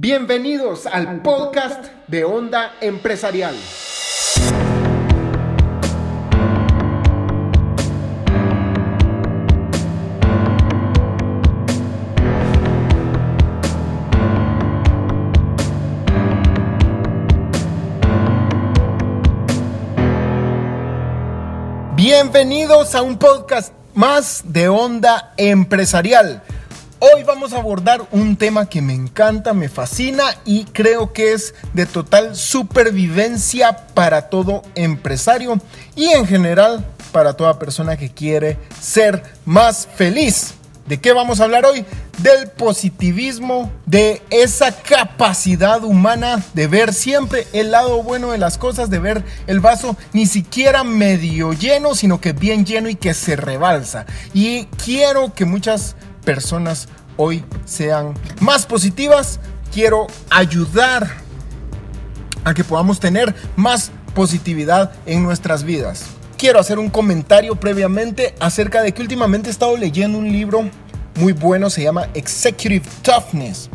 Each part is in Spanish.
Bienvenidos al podcast de Onda Empresarial. Bienvenidos a un podcast más de Onda Empresarial. Hoy vamos a abordar un tema que me encanta, me fascina y creo que es de total supervivencia para todo empresario y en general para toda persona que quiere ser más feliz. ¿De qué vamos a hablar hoy? Del positivismo, de esa capacidad humana de ver siempre el lado bueno de las cosas, de ver el vaso ni siquiera medio lleno, sino que bien lleno y que se rebalsa. Y quiero que muchas personas hoy sean más positivas. Quiero ayudar a que podamos tener más positividad en nuestras vidas. Quiero hacer un comentario previamente acerca de que últimamente he estado leyendo un libro muy bueno, se llama Executive Toughness.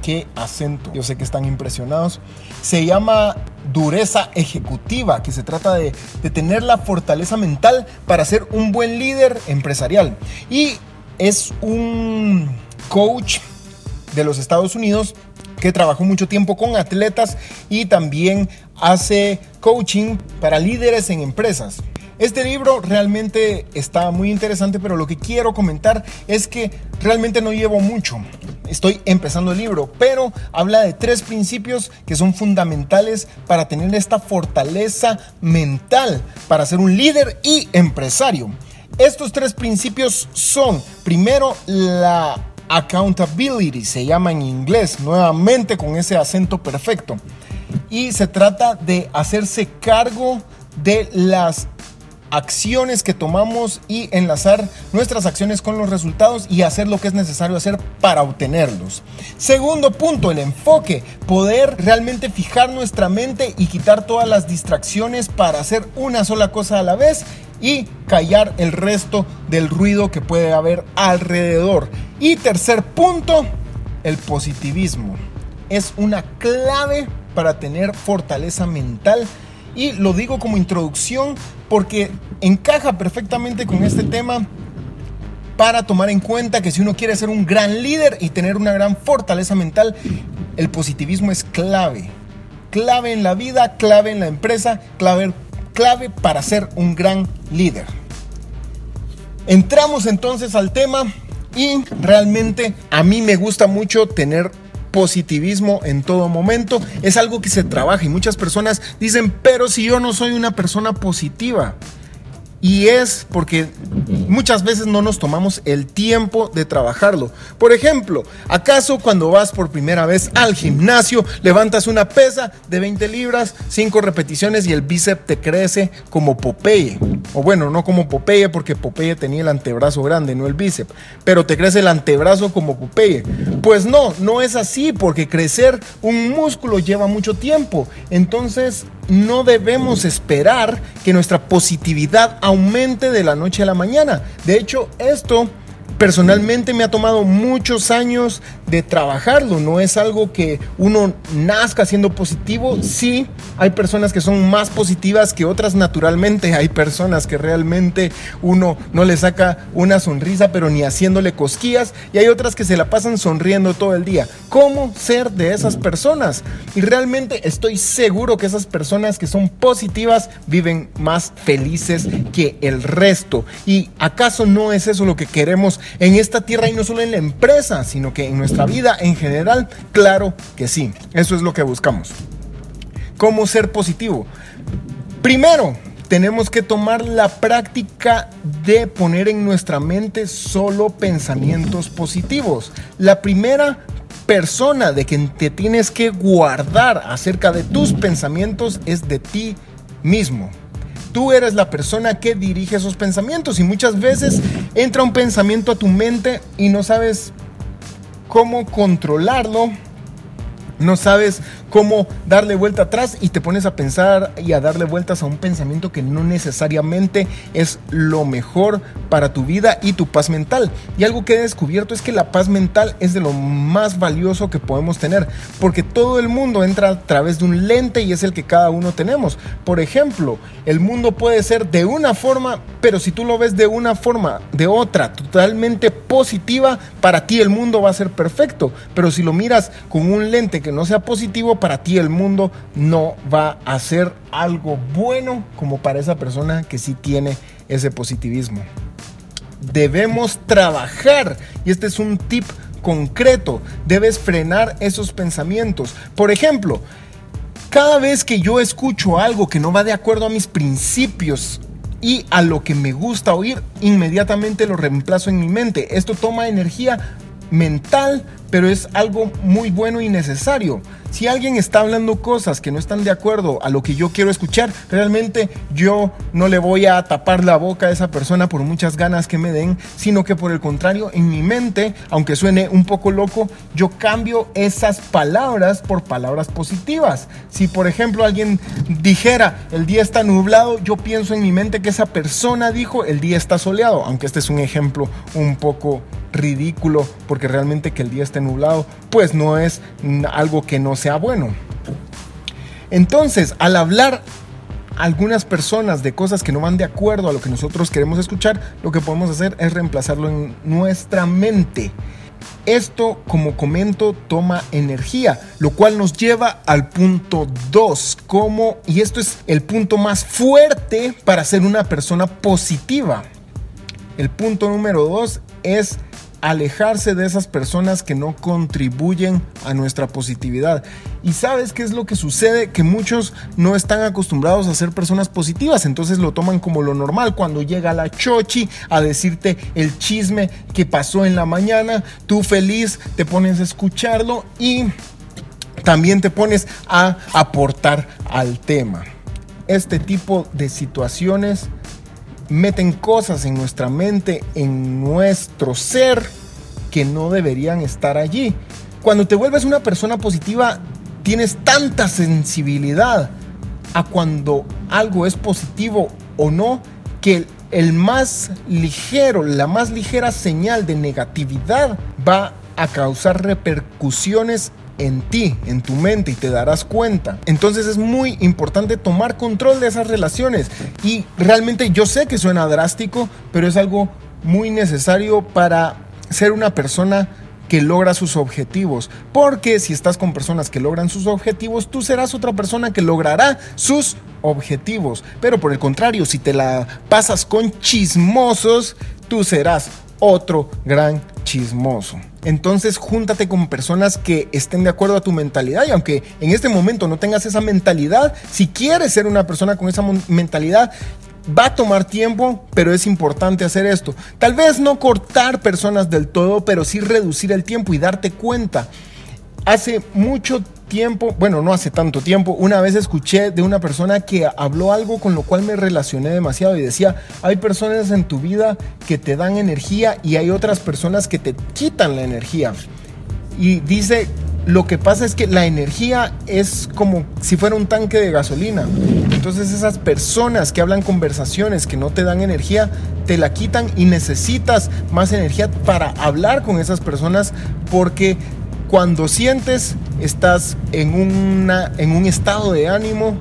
Qué acento, yo sé que están impresionados. Se llama dureza ejecutiva, que se trata de, de tener la fortaleza mental para ser un buen líder empresarial. Y es un coach de los Estados Unidos que trabajó mucho tiempo con atletas y también hace coaching para líderes en empresas. Este libro realmente está muy interesante, pero lo que quiero comentar es que realmente no llevo mucho. Estoy empezando el libro, pero habla de tres principios que son fundamentales para tener esta fortaleza mental, para ser un líder y empresario. Estos tres principios son, primero, la accountability, se llama en inglés, nuevamente con ese acento perfecto. Y se trata de hacerse cargo de las acciones que tomamos y enlazar nuestras acciones con los resultados y hacer lo que es necesario hacer para obtenerlos. Segundo punto, el enfoque, poder realmente fijar nuestra mente y quitar todas las distracciones para hacer una sola cosa a la vez y callar el resto del ruido que puede haber alrededor. Y tercer punto, el positivismo. Es una clave para tener fortaleza mental y lo digo como introducción porque encaja perfectamente con este tema para tomar en cuenta que si uno quiere ser un gran líder y tener una gran fortaleza mental, el positivismo es clave. Clave en la vida, clave en la empresa, clave, clave para ser un gran líder. Entramos entonces al tema y realmente a mí me gusta mucho tener positivismo en todo momento. Es algo que se trabaja y muchas personas dicen, pero si yo no soy una persona positiva. Y es porque muchas veces no nos tomamos el tiempo de trabajarlo. Por ejemplo, ¿acaso cuando vas por primera vez al gimnasio, levantas una pesa de 20 libras, 5 repeticiones y el bíceps te crece como Popeye? O bueno, no como Popeye porque Popeye tenía el antebrazo grande, no el bíceps, pero te crece el antebrazo como Popeye. Pues no, no es así porque crecer un músculo lleva mucho tiempo. Entonces, no debemos esperar que nuestra positividad aumente de la noche a la mañana. De hecho, esto Personalmente me ha tomado muchos años de trabajarlo, no es algo que uno nazca siendo positivo, sí, hay personas que son más positivas que otras naturalmente, hay personas que realmente uno no le saca una sonrisa pero ni haciéndole cosquillas y hay otras que se la pasan sonriendo todo el día. ¿Cómo ser de esas personas? Y realmente estoy seguro que esas personas que son positivas viven más felices que el resto. ¿Y acaso no es eso lo que queremos en esta tierra y no solo en la empresa, sino que en nuestra vida en general, claro que sí. Eso es lo que buscamos. ¿Cómo ser positivo? Primero, tenemos que tomar la práctica de poner en nuestra mente solo pensamientos positivos. La primera persona de quien te tienes que guardar acerca de tus pensamientos es de ti mismo. Tú eres la persona que dirige esos pensamientos y muchas veces entra un pensamiento a tu mente y no sabes cómo controlarlo no sabes cómo darle vuelta atrás y te pones a pensar y a darle vueltas a un pensamiento que no necesariamente es lo mejor para tu vida y tu paz mental. Y algo que he descubierto es que la paz mental es de lo más valioso que podemos tener, porque todo el mundo entra a través de un lente y es el que cada uno tenemos. Por ejemplo, el mundo puede ser de una forma, pero si tú lo ves de una forma, de otra, totalmente positiva, para ti el mundo va a ser perfecto. Pero si lo miras con un lente que no sea positivo, para ti el mundo no va a ser algo bueno como para esa persona que sí tiene ese positivismo. Debemos trabajar, y este es un tip concreto, debes frenar esos pensamientos. Por ejemplo, cada vez que yo escucho algo que no va de acuerdo a mis principios y a lo que me gusta oír, inmediatamente lo reemplazo en mi mente. Esto toma energía mental, pero es algo muy bueno y necesario. Si alguien está hablando cosas que no están de acuerdo a lo que yo quiero escuchar, realmente yo no le voy a tapar la boca a esa persona por muchas ganas que me den, sino que por el contrario, en mi mente, aunque suene un poco loco, yo cambio esas palabras por palabras positivas. Si por ejemplo alguien dijera el día está nublado, yo pienso en mi mente que esa persona dijo el día está soleado, aunque este es un ejemplo un poco ridículo porque realmente que el día esté nublado pues no es algo que no sea bueno. Entonces, al hablar algunas personas de cosas que no van de acuerdo a lo que nosotros queremos escuchar, lo que podemos hacer es reemplazarlo en nuestra mente. Esto, como comento, toma energía, lo cual nos lleva al punto 2, como, y esto es el punto más fuerte para ser una persona positiva. El punto número 2 es alejarse de esas personas que no contribuyen a nuestra positividad. Y sabes qué es lo que sucede? Que muchos no están acostumbrados a ser personas positivas, entonces lo toman como lo normal. Cuando llega la chochi a decirte el chisme que pasó en la mañana, tú feliz te pones a escucharlo y también te pones a aportar al tema. Este tipo de situaciones meten cosas en nuestra mente, en nuestro ser, que no deberían estar allí. Cuando te vuelves una persona positiva, tienes tanta sensibilidad a cuando algo es positivo o no, que el más ligero, la más ligera señal de negatividad va a causar repercusiones en ti, en tu mente y te darás cuenta. Entonces es muy importante tomar control de esas relaciones y realmente yo sé que suena drástico, pero es algo muy necesario para ser una persona que logra sus objetivos. Porque si estás con personas que logran sus objetivos, tú serás otra persona que logrará sus objetivos. Pero por el contrario, si te la pasas con chismosos, tú serás otro gran chismoso. Entonces júntate con personas que estén de acuerdo a tu mentalidad y aunque en este momento no tengas esa mentalidad, si quieres ser una persona con esa mentalidad, va a tomar tiempo, pero es importante hacer esto. Tal vez no cortar personas del todo, pero sí reducir el tiempo y darte cuenta. Hace mucho tiempo, bueno, no hace tanto tiempo, una vez escuché de una persona que habló algo con lo cual me relacioné demasiado y decía, hay personas en tu vida que te dan energía y hay otras personas que te quitan la energía. Y dice, lo que pasa es que la energía es como si fuera un tanque de gasolina. Entonces esas personas que hablan conversaciones que no te dan energía, te la quitan y necesitas más energía para hablar con esas personas porque cuando sientes estás en, una, en un estado de ánimo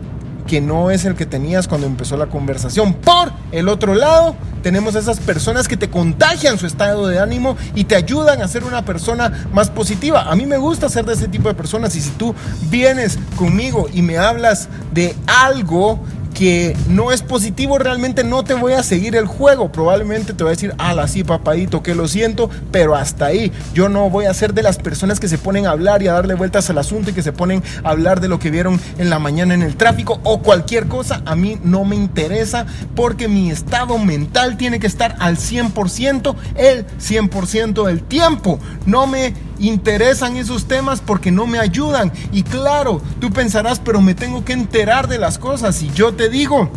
que no es el que tenías cuando empezó la conversación. Por el otro lado, tenemos esas personas que te contagian su estado de ánimo y te ayudan a ser una persona más positiva. A mí me gusta ser de ese tipo de personas y si tú vienes conmigo y me hablas de algo que no es positivo, realmente no te voy a seguir el juego. Probablemente te voy a decir, ala, sí, papadito, que lo siento, pero hasta ahí. Yo no voy a ser de las personas que se ponen a hablar y a darle vueltas al asunto y que se ponen a hablar de lo que vieron en la mañana en el tráfico o cualquier cosa. A mí no me interesa porque mi estado mental tiene que estar al 100%, el 100% del tiempo. No me interesan esos temas porque no me ayudan. Y claro, tú pensarás, pero me tengo que enterar de las cosas. Y yo te digo,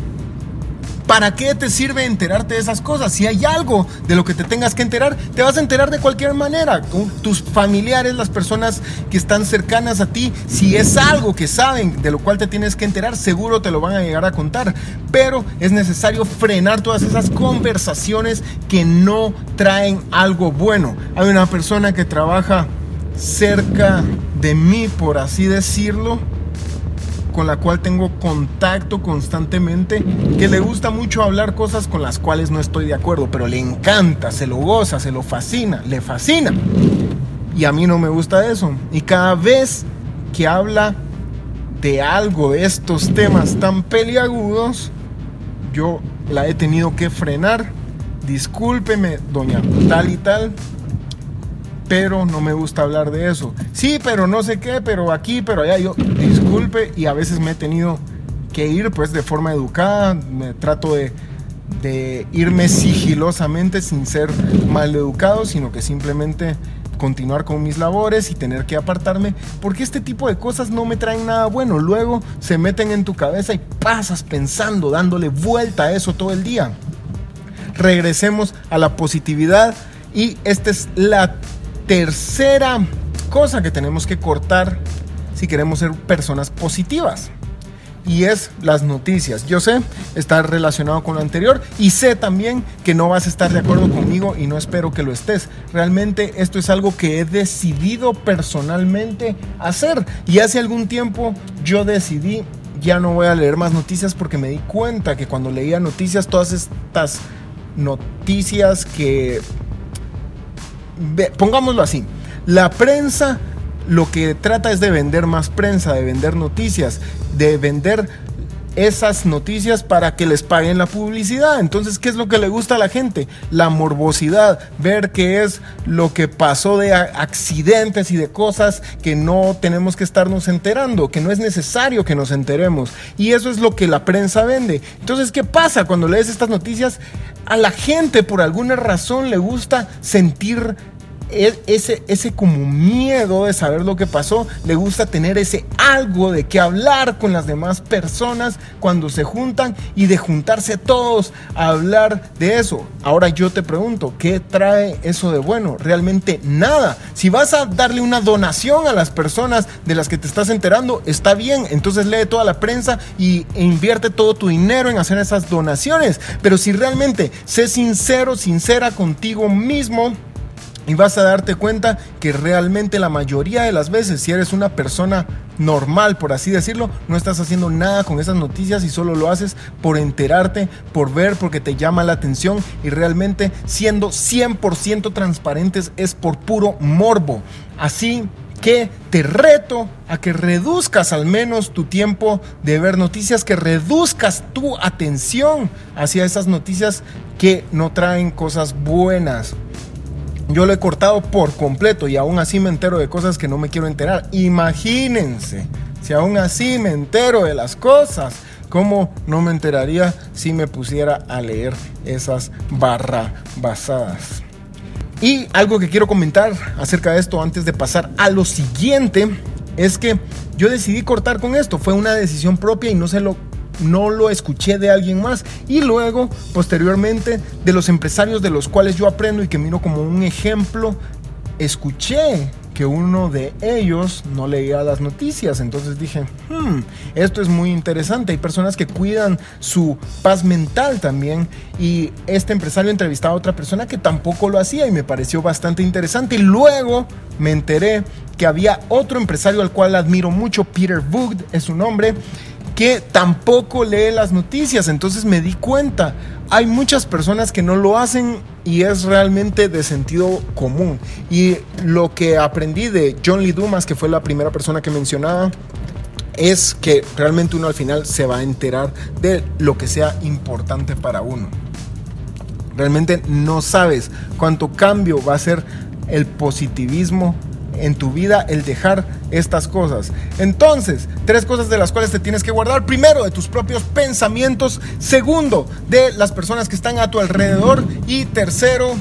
¿Para qué te sirve enterarte de esas cosas? Si hay algo de lo que te tengas que enterar, te vas a enterar de cualquier manera. Tus familiares, las personas que están cercanas a ti, si es algo que saben de lo cual te tienes que enterar, seguro te lo van a llegar a contar. Pero es necesario frenar todas esas conversaciones que no traen algo bueno. Hay una persona que trabaja cerca de mí, por así decirlo con la cual tengo contacto constantemente, que le gusta mucho hablar cosas con las cuales no estoy de acuerdo, pero le encanta, se lo goza, se lo fascina, le fascina. Y a mí no me gusta eso. Y cada vez que habla de algo de estos temas tan peliagudos, yo la he tenido que frenar. Discúlpeme, doña tal y tal, pero no me gusta hablar de eso. Sí, pero no sé qué, pero aquí, pero allá. Yo, y a veces me he tenido que ir pues de forma educada, me trato de, de irme sigilosamente sin ser mal educado, sino que simplemente continuar con mis labores y tener que apartarme, porque este tipo de cosas no me traen nada bueno. Luego se meten en tu cabeza y pasas pensando, dándole vuelta a eso todo el día. Regresemos a la positividad y esta es la tercera cosa que tenemos que cortar si queremos ser personas positivas. Y es las noticias. Yo sé, está relacionado con lo anterior y sé también que no vas a estar de acuerdo conmigo y no espero que lo estés. Realmente esto es algo que he decidido personalmente hacer. Y hace algún tiempo yo decidí ya no voy a leer más noticias porque me di cuenta que cuando leía noticias, todas estas noticias que pongámoslo así, la prensa lo que trata es de vender más prensa, de vender noticias, de vender esas noticias para que les paguen la publicidad. Entonces, ¿qué es lo que le gusta a la gente? La morbosidad, ver qué es lo que pasó de accidentes y de cosas que no tenemos que estarnos enterando, que no es necesario que nos enteremos. Y eso es lo que la prensa vende. Entonces, ¿qué pasa cuando lees estas noticias? A la gente por alguna razón le gusta sentir ese, ese como miedo de saber lo que pasó, le gusta tener ese algo de qué hablar con las demás personas cuando se juntan y de juntarse todos a hablar de eso. Ahora yo te pregunto, ¿qué trae eso de bueno? Realmente nada. Si vas a darle una donación a las personas de las que te estás enterando, está bien, entonces lee toda la prensa y invierte todo tu dinero en hacer esas donaciones. Pero si realmente sé sincero, sincera contigo mismo, y vas a darte cuenta que realmente la mayoría de las veces, si eres una persona normal, por así decirlo, no estás haciendo nada con esas noticias y solo lo haces por enterarte, por ver, porque te llama la atención y realmente siendo 100% transparentes es por puro morbo. Así que te reto a que reduzcas al menos tu tiempo de ver noticias, que reduzcas tu atención hacia esas noticias que no traen cosas buenas. Yo lo he cortado por completo y aún así me entero de cosas que no me quiero enterar. Imagínense, si aún así me entero de las cosas, ¿cómo no me enteraría si me pusiera a leer esas barra basadas? Y algo que quiero comentar acerca de esto antes de pasar a lo siguiente es que yo decidí cortar con esto. Fue una decisión propia y no se lo no lo escuché de alguien más. Y luego, posteriormente, de los empresarios de los cuales yo aprendo y que miro como un ejemplo, escuché que uno de ellos no leía las noticias. Entonces dije, hmm, esto es muy interesante. Hay personas que cuidan su paz mental también. Y este empresario entrevistaba a otra persona que tampoco lo hacía y me pareció bastante interesante. Y luego me enteré que había otro empresario al cual admiro mucho, Peter Voogd es su nombre, que tampoco lee las noticias. Entonces me di cuenta, hay muchas personas que no lo hacen y es realmente de sentido común. Y lo que aprendí de John Lee Dumas, que fue la primera persona que mencionaba, es que realmente uno al final se va a enterar de lo que sea importante para uno. Realmente no sabes cuánto cambio va a ser el positivismo en tu vida el dejar estas cosas. Entonces, tres cosas de las cuales te tienes que guardar. Primero, de tus propios pensamientos. Segundo, de las personas que están a tu alrededor. Y tercero,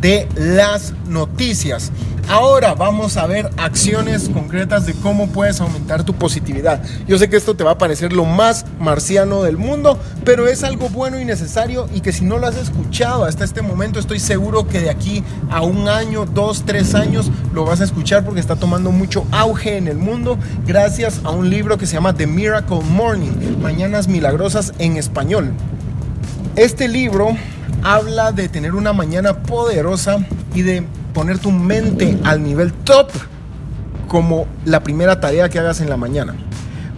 de las noticias. Ahora vamos a ver acciones concretas de cómo puedes aumentar tu positividad. Yo sé que esto te va a parecer lo más marciano del mundo, pero es algo bueno y necesario y que si no lo has escuchado hasta este momento, estoy seguro que de aquí a un año, dos, tres años lo vas a escuchar porque está tomando mucho auge en el mundo gracias a un libro que se llama The Miracle Morning, Mañanas Milagrosas en español. Este libro habla de tener una mañana poderosa y de poner tu mente al nivel top como la primera tarea que hagas en la mañana.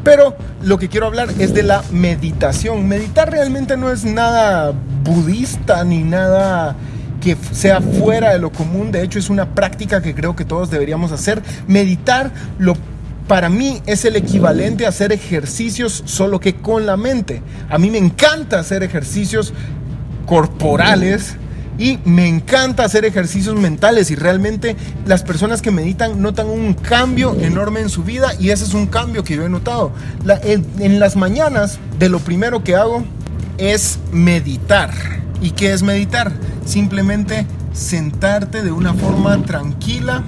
Pero lo que quiero hablar es de la meditación. Meditar realmente no es nada budista ni nada que sea fuera de lo común. De hecho, es una práctica que creo que todos deberíamos hacer. Meditar lo para mí es el equivalente a hacer ejercicios solo que con la mente. A mí me encanta hacer ejercicios corporales y me encanta hacer ejercicios mentales y realmente las personas que meditan notan un cambio enorme en su vida y ese es un cambio que yo he notado. en, las mañanas de lo primero que hago es meditar. ¿Y qué es meditar? Simplemente sentarte de una forma tranquila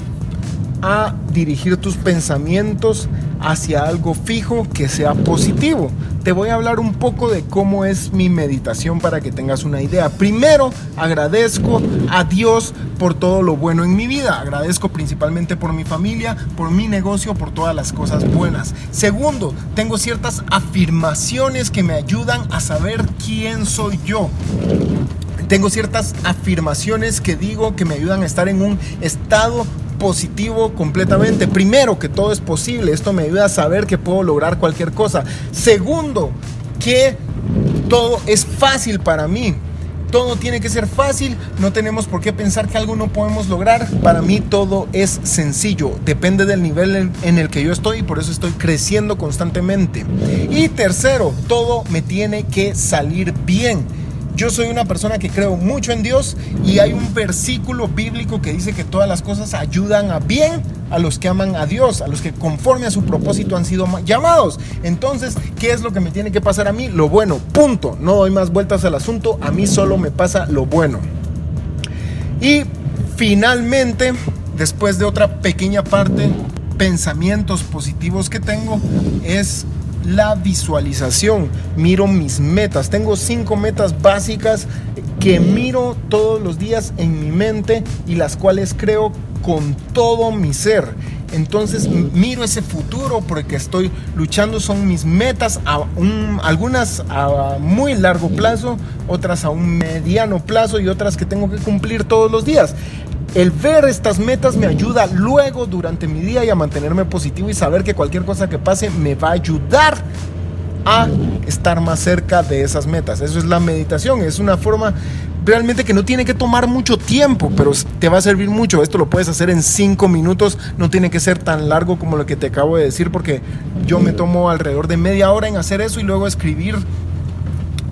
a dirigir tus pensamientos hacia algo fijo que sea positivo. Te voy a hablar un poco de cómo es mi meditación para que tengas una idea. Primero, agradezco a Dios por todo lo bueno en mi vida. Agradezco principalmente por mi familia, por mi negocio, por todas las cosas buenas. Segundo, tengo ciertas afirmaciones que me ayudan a saber quién soy yo tengo ciertas afirmaciones que digo que me ayudan a estar en un estado positivo completamente. Primero, que todo es posible. Esto me ayuda a saber que puedo lograr cualquier cosa. Segundo, que todo es fácil para mí. Todo tiene que ser fácil, no tenemos por qué pensar que algo no podemos lograr. Para mí todo es sencillo, depende del nivel en el que yo estoy y por eso estoy creciendo constantemente. Y tercero, todo me tiene que salir bien yo soy una persona que creo mucho en Dios y hay un versículo bíblico que dice que todas las cosas ayudan a bien a los que aman a Dios, a los que conforme a su propósito han sido llamados. Entonces, ¿qué es lo que me tiene que pasar a mí? Lo bueno, punto. No doy más vueltas al asunto, a mí solo me pasa lo bueno. Y finalmente, después de otra pequeña parte, pensamientos positivos que tengo, es la visualización. Miro mis metas. Tengo cinco metas básicas que miro todos los días en mi mente y las cuales creo con todo mi ser. Entonces miro ese futuro porque estoy luchando, son mis metas, a algunas a muy largo plazo, otras a un mediano plazo y otras que tengo que cumplir todos los días. El ver estas metas me ayuda luego durante mi día y a mantenerme positivo y saber que cualquier cosa que pase me va a ayudar a estar más cerca de esas metas. Eso es la meditación, es una forma realmente que no tiene que tomar mucho tiempo, pero te va a servir mucho. Esto lo puedes hacer en cinco minutos, no tiene que ser tan largo como lo que te acabo de decir, porque yo me tomo alrededor de media hora en hacer eso y luego escribir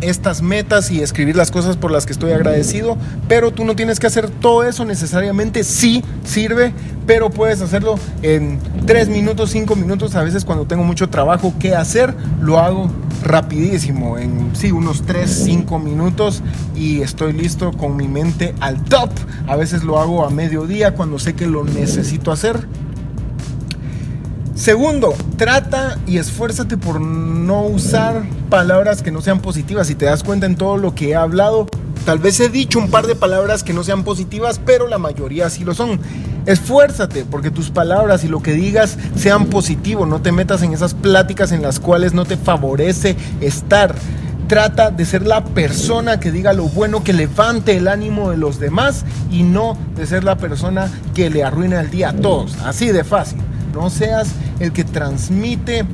estas metas y escribir las cosas por las que estoy agradecido, pero tú no tienes que hacer todo eso necesariamente, sí sirve, pero puedes hacerlo en 3 minutos, 5 minutos, a veces cuando tengo mucho trabajo que hacer, lo hago rapidísimo, en sí, unos 3, 5 minutos y estoy listo con mi mente al top, a veces lo hago a mediodía cuando sé que lo necesito hacer Segundo, trata y esfuérzate por no usar palabras que no sean positivas. Si te das cuenta en todo lo que he hablado, tal vez he dicho un par de palabras que no sean positivas, pero la mayoría sí lo son. Esfuérzate porque tus palabras y lo que digas sean positivos. No te metas en esas pláticas en las cuales no te favorece estar. Trata de ser la persona que diga lo bueno, que levante el ánimo de los demás y no de ser la persona que le arruina el día a todos. Así de fácil. No seas el que transmite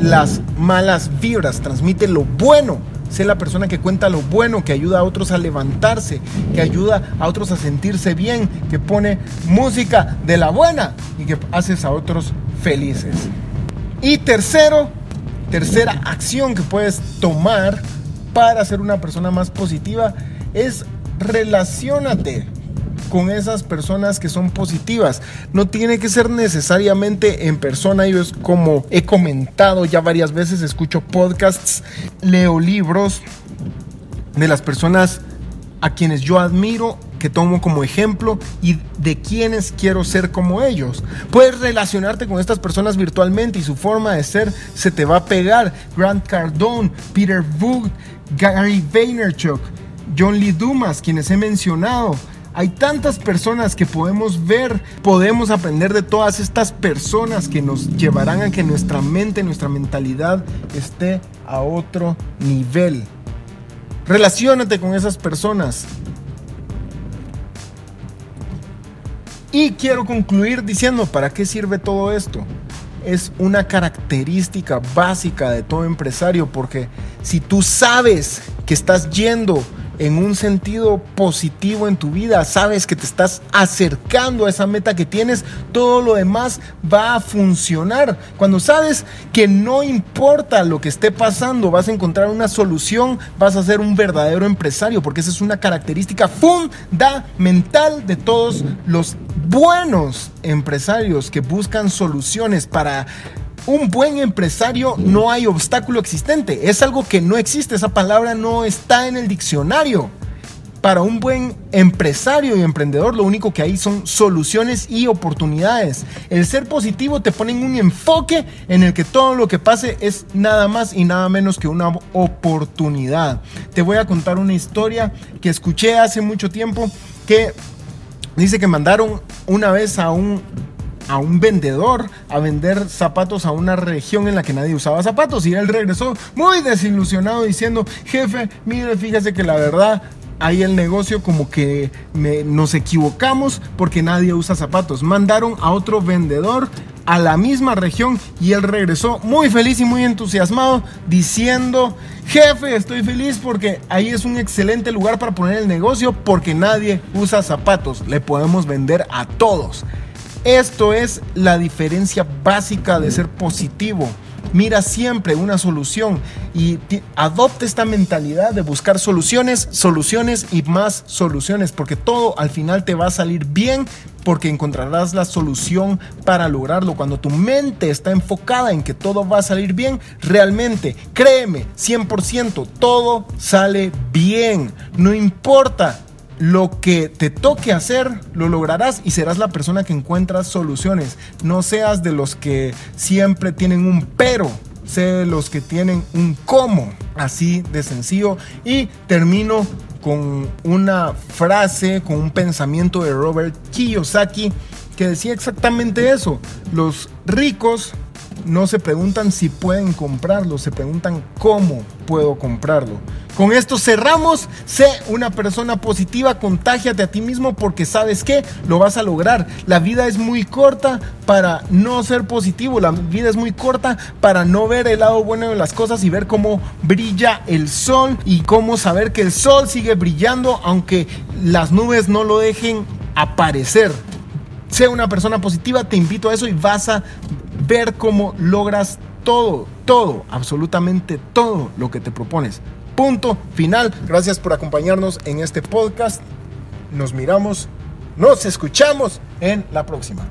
las malas vibras, transmite lo bueno. Sé la persona que cuenta lo bueno, que ayuda a otros a levantarse, que ayuda a otros a sentirse bien, que pone música de la buena y que haces a otros felices. Y tercero, tercera acción que puedes tomar para ser una persona más positiva es relacionate con esas personas que son positivas. No tiene que ser necesariamente en persona. Yo es como he comentado ya varias veces, escucho podcasts, leo libros de las personas a quienes yo admiro que tomo como ejemplo y de quienes quiero ser como ellos. Puedes relacionarte con estas personas virtualmente y su forma de ser se te va a pegar. Grant Cardone, Peter Vogt, Gary Vaynerchuk, John Lee Dumas, quienes he mencionado. Hay tantas personas que podemos ver, podemos aprender de todas estas personas que nos llevarán a que nuestra mente, nuestra mentalidad esté a otro nivel. Relaciónate con esas personas. Y quiero concluir diciendo, ¿para qué sirve todo esto? Es una característica básica de todo empresario porque si tú sabes que estás yendo en un sentido positivo en tu vida, sabes que te estás acercando a esa meta que tienes, todo lo demás va a funcionar. Cuando sabes que no importa lo que esté pasando, vas a encontrar una solución, vas a ser un verdadero empresario, porque esa es una característica fundamental de todos los buenos empresarios que buscan soluciones para un buen empresario no hay obstáculo existente. Es algo que no existe. Esa palabra no está en el diccionario. Para un buen empresario y emprendedor lo único que hay son soluciones y oportunidades. El ser positivo te pone en un enfoque en el que todo lo que pase es nada más y nada menos que una oportunidad. Te voy a contar una historia que escuché hace mucho tiempo que dice que mandaron una vez a un a un vendedor a vender zapatos a una región en la que nadie usaba zapatos. Y él regresó muy desilusionado diciendo, jefe, mire, fíjese que la verdad ahí el negocio como que nos equivocamos porque nadie usa zapatos. Mandaron a otro vendedor a la misma región y él regresó muy feliz y muy entusiasmado diciendo, jefe, estoy feliz porque ahí es un excelente lugar para poner el negocio porque nadie usa zapatos. Le podemos vender a todos. Esto es la diferencia básica de ser positivo. Mira siempre una solución y adopte esta mentalidad de buscar soluciones, soluciones y más soluciones, porque todo al final te va a salir bien porque encontrarás la solución para lograrlo. Cuando tu mente está enfocada en que todo va a salir bien, realmente, créeme, 100%, todo sale bien. No importa lo que te toque hacer, lo lograrás y serás la persona que encuentra soluciones. No seas de los que siempre tienen un pero, sé de los que tienen un cómo. Así de sencillo. Y termino con una frase, con un pensamiento de Robert Kiyosaki que decía exactamente eso. Los ricos no se preguntan si pueden comprarlo, se preguntan cómo puedo comprarlo. Con esto cerramos. Sé una persona positiva, contágiate a ti mismo porque sabes que lo vas a lograr. La vida es muy corta para no ser positivo. La vida es muy corta para no ver el lado bueno de las cosas y ver cómo brilla el sol y cómo saber que el sol sigue brillando aunque las nubes no lo dejen aparecer. Sé una persona positiva, te invito a eso y vas a ver cómo logras todo, todo, absolutamente todo lo que te propones. Punto final. Gracias por acompañarnos en este podcast. Nos miramos, nos escuchamos en la próxima.